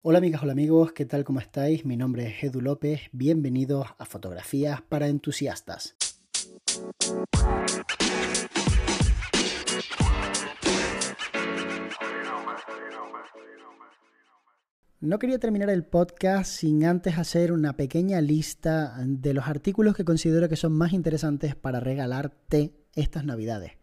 Hola amigas, hola amigos, ¿qué tal? ¿Cómo estáis? Mi nombre es Edu López, bienvenidos a Fotografías para Entusiastas. No quería terminar el podcast sin antes hacer una pequeña lista de los artículos que considero que son más interesantes para regalarte estas navidades.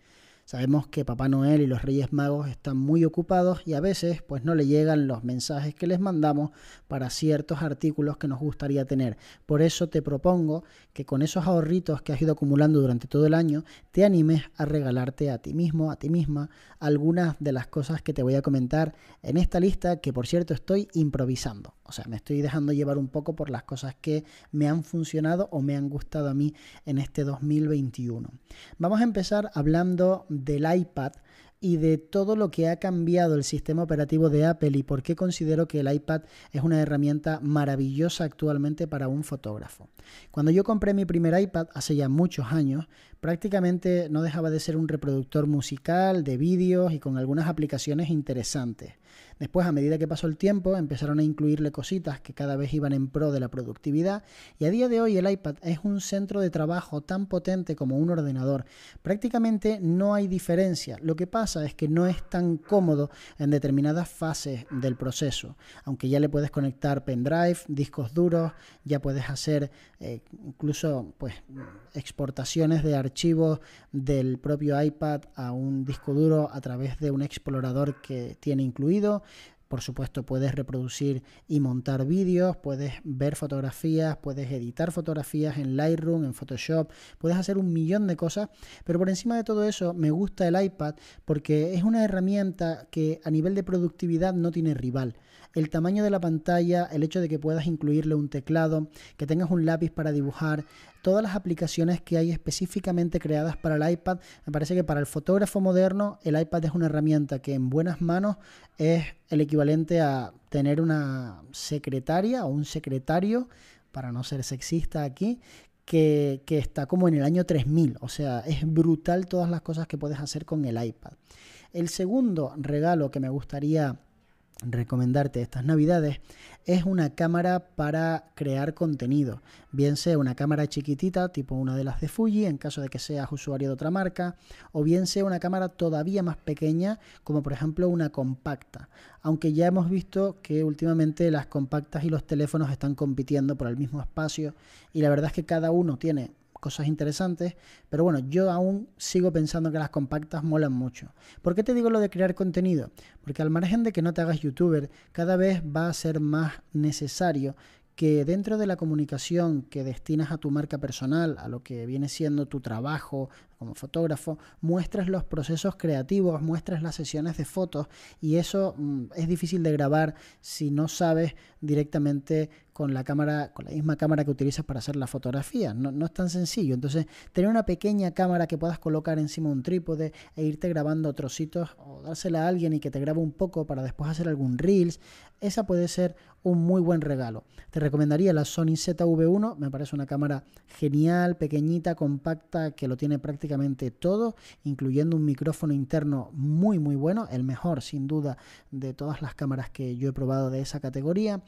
Sabemos que Papá Noel y los Reyes Magos están muy ocupados y a veces pues no le llegan los mensajes que les mandamos para ciertos artículos que nos gustaría tener. Por eso te propongo que con esos ahorritos que has ido acumulando durante todo el año te animes a regalarte a ti mismo, a ti misma, algunas de las cosas que te voy a comentar en esta lista que por cierto estoy improvisando. O sea, me estoy dejando llevar un poco por las cosas que me han funcionado o me han gustado a mí en este 2021. Vamos a empezar hablando del iPad y de todo lo que ha cambiado el sistema operativo de Apple y por qué considero que el iPad es una herramienta maravillosa actualmente para un fotógrafo. Cuando yo compré mi primer iPad hace ya muchos años, prácticamente no dejaba de ser un reproductor musical, de vídeos y con algunas aplicaciones interesantes. Después, a medida que pasó el tiempo, empezaron a incluirle cositas que cada vez iban en pro de la productividad y a día de hoy el iPad es un centro de trabajo tan potente como un ordenador. Prácticamente no hay diferencia. Lo que pasa es que no es tan cómodo en determinadas fases del proceso. Aunque ya le puedes conectar pendrive, discos duros, ya puedes hacer eh, incluso pues exportaciones de archivos del propio iPad a un disco duro a través de un explorador que tiene incluido. Por supuesto, puedes reproducir y montar vídeos, puedes ver fotografías, puedes editar fotografías en Lightroom, en Photoshop, puedes hacer un millón de cosas, pero por encima de todo eso me gusta el iPad porque es una herramienta que a nivel de productividad no tiene rival el tamaño de la pantalla, el hecho de que puedas incluirle un teclado, que tengas un lápiz para dibujar, todas las aplicaciones que hay específicamente creadas para el iPad. Me parece que para el fotógrafo moderno el iPad es una herramienta que en buenas manos es el equivalente a tener una secretaria o un secretario, para no ser sexista aquí, que, que, está como en el año 3000. O sea, es brutal todas las cosas que puedes hacer con el iPad. El segundo regalo que me gustaría recomendarte estas navidades es una cámara para crear contenido, bien sea una cámara chiquitita tipo una de las de Fuji en caso de que seas usuario de otra marca, o bien sea una cámara todavía más pequeña como por ejemplo una compacta, aunque ya hemos visto que últimamente las compactas y los teléfonos están compitiendo por el mismo espacio y la verdad es que cada uno tiene cosas interesantes, pero bueno, yo aún sigo pensando que las compactas molan mucho. ¿Por qué te digo lo de crear contenido? Porque al margen de que no te hagas youtuber, cada vez va a ser más necesario que dentro de la comunicación que destinas a tu marca personal, a lo que viene siendo tu trabajo como fotógrafo, muestres los procesos creativos, muestres las sesiones de fotos y eso mm, es difícil de grabar si no sabes directamente con la cámara, con la misma cámara que utilizas para hacer la fotografía. No, no, es tan sencillo. Entonces, tener una pequeña cámara que puedas colocar encima de un trípode e irte grabando trocitos o dársela a alguien y que te grabe un poco para después hacer algún reels, esa puede ser un muy buen regalo. Te recomendaría la Sony ZV1, me parece una cámara genial, pequeñita, compacta, que lo tiene prácticamente todo, incluyendo un micrófono interno muy muy bueno, el mejor sin duda de todas las cámaras que yo he probado de esa categoría.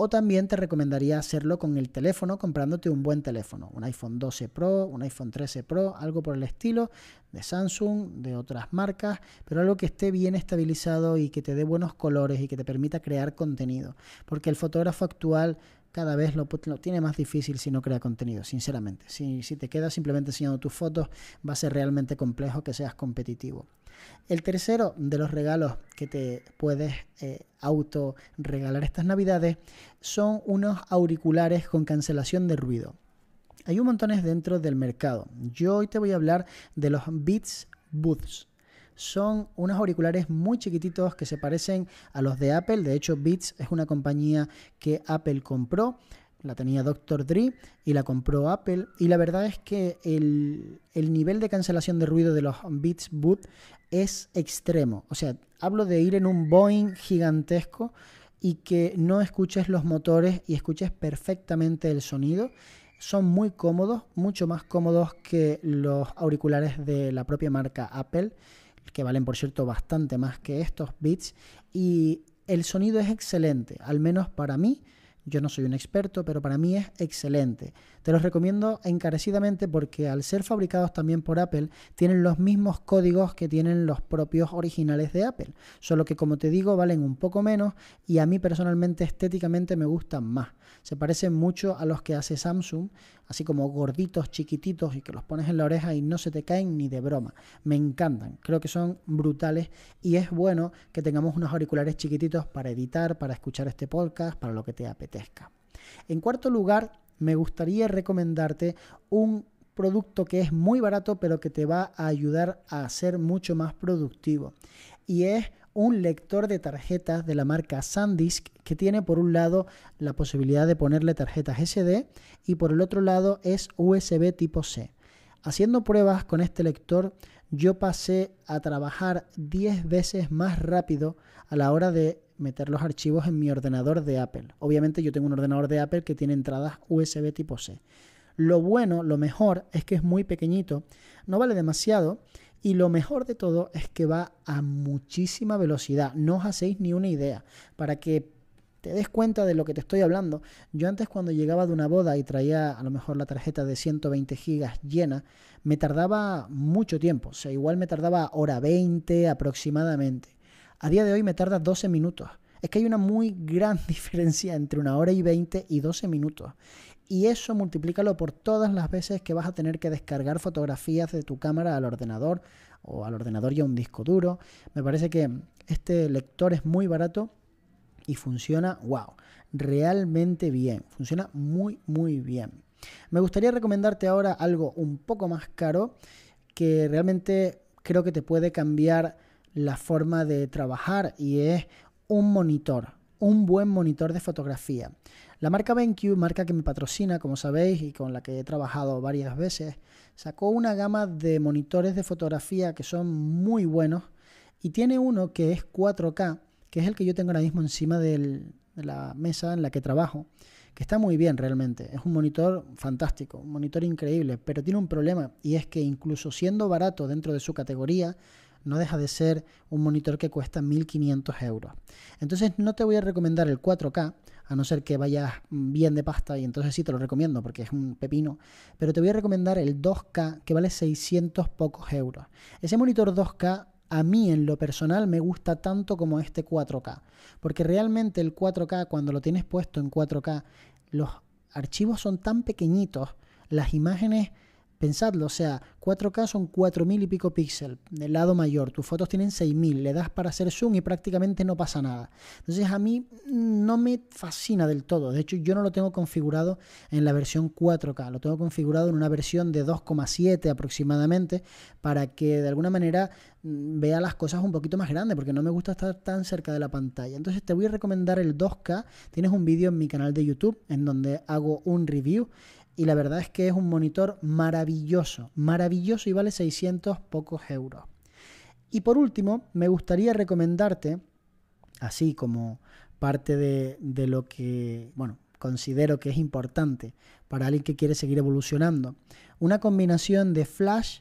O también te recomendaría hacerlo con el teléfono, comprándote un buen teléfono, un iPhone 12 Pro, un iPhone 13 Pro, algo por el estilo, de Samsung, de otras marcas, pero algo que esté bien estabilizado y que te dé buenos colores y que te permita crear contenido. Porque el fotógrafo actual cada vez lo, tiene más difícil si no crea contenido, sinceramente. Si, te quedas simplemente enseñando tus fotos, va a ser realmente complejo que seas competitivo. El tercero de los regalos que te puedes eh, auto regalar estas navidades son unos auriculares con cancelación de ruido. Hay un montones dentro del mercado. Yo hoy te voy a hablar de los Beats Boots son unos auriculares muy chiquititos que se parecen a los de Apple. De hecho, Beats es una compañía que Apple compró. La tenía Dr. Dre y la compró Apple. Y la verdad es que el, el nivel de cancelación de ruido de los Beats Boot es extremo. O sea, hablo de ir en un Boeing gigantesco y que no escuches los motores y escuches perfectamente el sonido. Son muy cómodos, mucho más cómodos que los auriculares de la propia marca Apple que valen por cierto bastante más que estos bits y El sonido es excelente, al menos para mí. Yo no soy un experto, pero para mí es excelente. Te los recomiendo encarecidamente porque al ser fabricados también por Apple, tienen los mismos códigos que tienen los propios originales de Apple. Solo que como te digo, valen un poco menos y a mí personalmente estéticamente me gustan más. Se parecen mucho a los que hace Samsung, así como gorditos, chiquititos y que los pones en la oreja y no se te caen ni de broma. Me encantan, creo que son brutales y es bueno que tengamos unos auriculares chiquititos para editar, para escuchar este podcast, para lo que te apetezca. En cuarto lugar, me gustaría recomendarte un producto que es muy barato pero que te va a ayudar a ser mucho más productivo. Y es un lector de tarjetas de la marca SanDisk que tiene por un lado la posibilidad de ponerle tarjetas SD y por el otro lado es USB tipo C. Haciendo pruebas con este lector yo pasé a trabajar 10 veces más rápido a la hora de meter los archivos en mi ordenador de Apple. Obviamente yo tengo un ordenador de Apple que tiene entradas USB tipo C. Lo bueno, lo mejor es que es muy pequeñito, no vale demasiado y lo mejor de todo es que va a muchísima velocidad. No os hacéis ni una idea. Para que te des cuenta de lo que te estoy hablando, yo antes cuando llegaba de una boda y traía a lo mejor la tarjeta de 120 gigas llena, me tardaba mucho tiempo. O sea, igual me tardaba hora 20 aproximadamente. A día de hoy me tarda 12 minutos. Es que hay una muy gran diferencia entre una hora y 20 y 12 minutos. Y eso multiplícalo por todas las veces que vas a tener que descargar fotografías de tu cámara al ordenador o al ordenador y a un disco duro. Me parece que este lector es muy barato y funciona, wow, realmente bien. Funciona muy, muy bien. Me gustaría recomendarte ahora algo un poco más caro que realmente creo que te puede cambiar la forma de trabajar y es un monitor, un buen monitor de fotografía. La marca BenQ, marca que me patrocina, como sabéis, y con la que he trabajado varias veces, sacó una gama de monitores de fotografía que son muy buenos y tiene uno que es 4K, que es el que yo tengo ahora mismo encima de la mesa en la que trabajo, que está muy bien realmente. Es un monitor fantástico, un monitor increíble, pero tiene un problema y es que incluso siendo barato dentro de su categoría, no deja de ser un monitor que cuesta 1500 euros. Entonces no te voy a recomendar el 4K, a no ser que vayas bien de pasta y entonces sí te lo recomiendo porque es un pepino, pero te voy a recomendar el 2K que vale 600 pocos euros. Ese monitor 2K a mí en lo personal me gusta tanto como este 4K, porque realmente el 4K cuando lo tienes puesto en 4K, los archivos son tan pequeñitos, las imágenes Pensadlo, o sea, 4K son 4000 y pico píxeles del lado mayor, tus fotos tienen 6000, le das para hacer zoom y prácticamente no pasa nada. Entonces a mí no me fascina del todo, de hecho yo no lo tengo configurado en la versión 4K, lo tengo configurado en una versión de 2,7 aproximadamente para que de alguna manera mm, vea las cosas un poquito más grandes porque no me gusta estar tan cerca de la pantalla. Entonces te voy a recomendar el 2K, tienes un vídeo en mi canal de YouTube en donde hago un review y la verdad es que es un monitor maravilloso, maravilloso y vale 600 pocos euros. Y por último, me gustaría recomendarte, así como parte de, de lo que, bueno, considero que es importante para alguien que quiere seguir evolucionando, una combinación de flash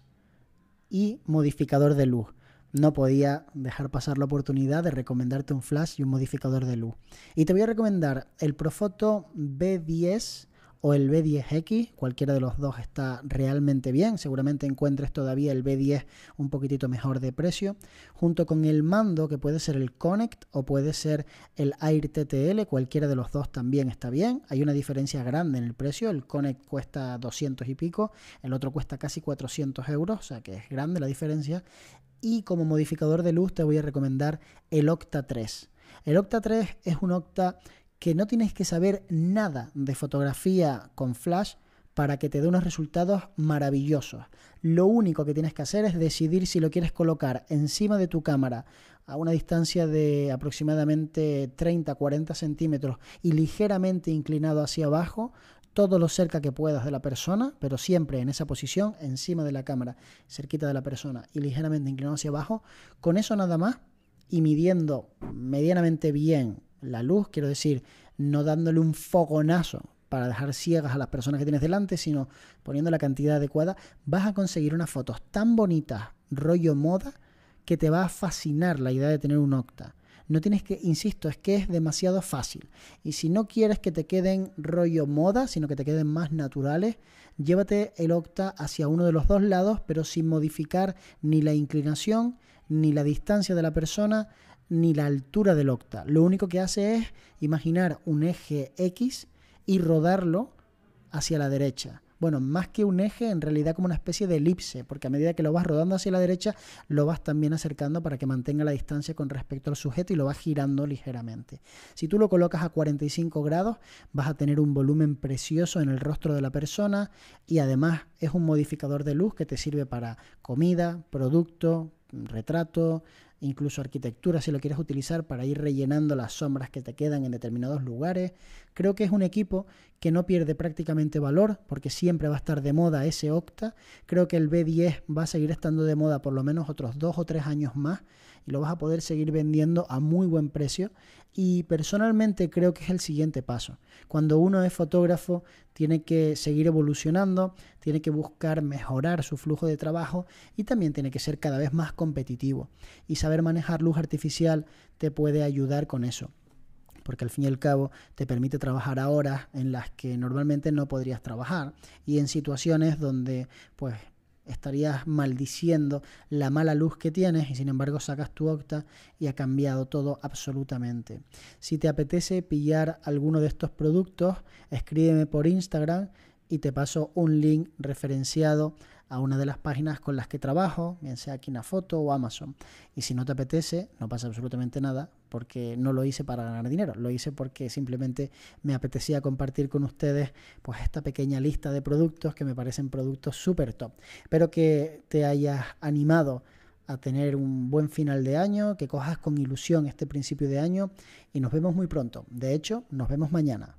y modificador de luz. No podía dejar pasar la oportunidad de recomendarte un flash y un modificador de luz. Y te voy a recomendar el Profoto B10 o el B10X, cualquiera de los dos está realmente bien, seguramente encuentres todavía el B10 un poquitito mejor de precio, junto con el mando que puede ser el Connect o puede ser el Air TTL, cualquiera de los dos también está bien, hay una diferencia grande en el precio, el Connect cuesta 200 y pico, el otro cuesta casi 400 euros, o sea que es grande la diferencia, y como modificador de luz te voy a recomendar el Octa 3. El Octa 3 es un Octa que no tienes que saber nada de fotografía con flash para que te dé unos resultados maravillosos. Lo único que tienes que hacer es decidir si lo quieres colocar encima de tu cámara a una distancia de aproximadamente 30-40 centímetros y ligeramente inclinado hacia abajo, todo lo cerca que puedas de la persona, pero siempre en esa posición, encima de la cámara, cerquita de la persona y ligeramente inclinado hacia abajo. Con eso nada más y midiendo medianamente bien la luz, quiero decir, no dándole un fogonazo para dejar ciegas a las personas que tienes delante, sino poniendo la cantidad adecuada, vas a conseguir unas fotos tan bonitas, rollo moda, que te va a fascinar la idea de tener un octa. No tienes que, insisto, es que es demasiado fácil. Y si no quieres que te queden rollo moda, sino que te queden más naturales, llévate el octa hacia uno de los dos lados, pero sin modificar ni la inclinación, ni la distancia de la persona, ni la altura del octa. Lo único que hace es imaginar un eje X y rodarlo hacia la derecha. Bueno, más que un eje, en realidad como una especie de elipse, porque a medida que lo vas rodando hacia la derecha, lo vas también acercando para que mantenga la distancia con respecto al sujeto y lo vas girando ligeramente. Si tú lo colocas a 45 grados, vas a tener un volumen precioso en el rostro de la persona y además es un modificador de luz que te sirve para comida, producto, retrato, incluso arquitectura si lo quieres utilizar para ir rellenando las sombras que te quedan en determinados lugares. Creo que es un equipo que no pierde prácticamente valor porque siempre va a estar de moda ese Octa. Creo que el B10 va a seguir estando de moda por lo menos otros dos o tres años más y lo vas a poder seguir vendiendo a muy buen precio. Y personalmente creo que es el siguiente paso. Cuando uno es fotógrafo, tiene que seguir evolucionando, tiene que buscar mejorar su flujo de trabajo y también tiene que ser cada vez más competitivo. Y saber manejar luz artificial te puede ayudar con eso porque al fin y al cabo te permite trabajar a horas en las que normalmente no podrías trabajar y en situaciones donde pues estarías maldiciendo la mala luz que tienes y sin embargo sacas tu octa y ha cambiado todo absolutamente. Si te apetece pillar alguno de estos productos, escríbeme por Instagram y te paso un link referenciado a una de las páginas con las que trabajo, bien sea foto o Amazon. Y si no te apetece, no pasa absolutamente nada, porque no lo hice para ganar dinero, lo hice porque simplemente me apetecía compartir con ustedes pues esta pequeña lista de productos que me parecen productos súper top. Espero que te hayas animado a tener un buen final de año, que cojas con ilusión este principio de año y nos vemos muy pronto. De hecho, nos vemos mañana.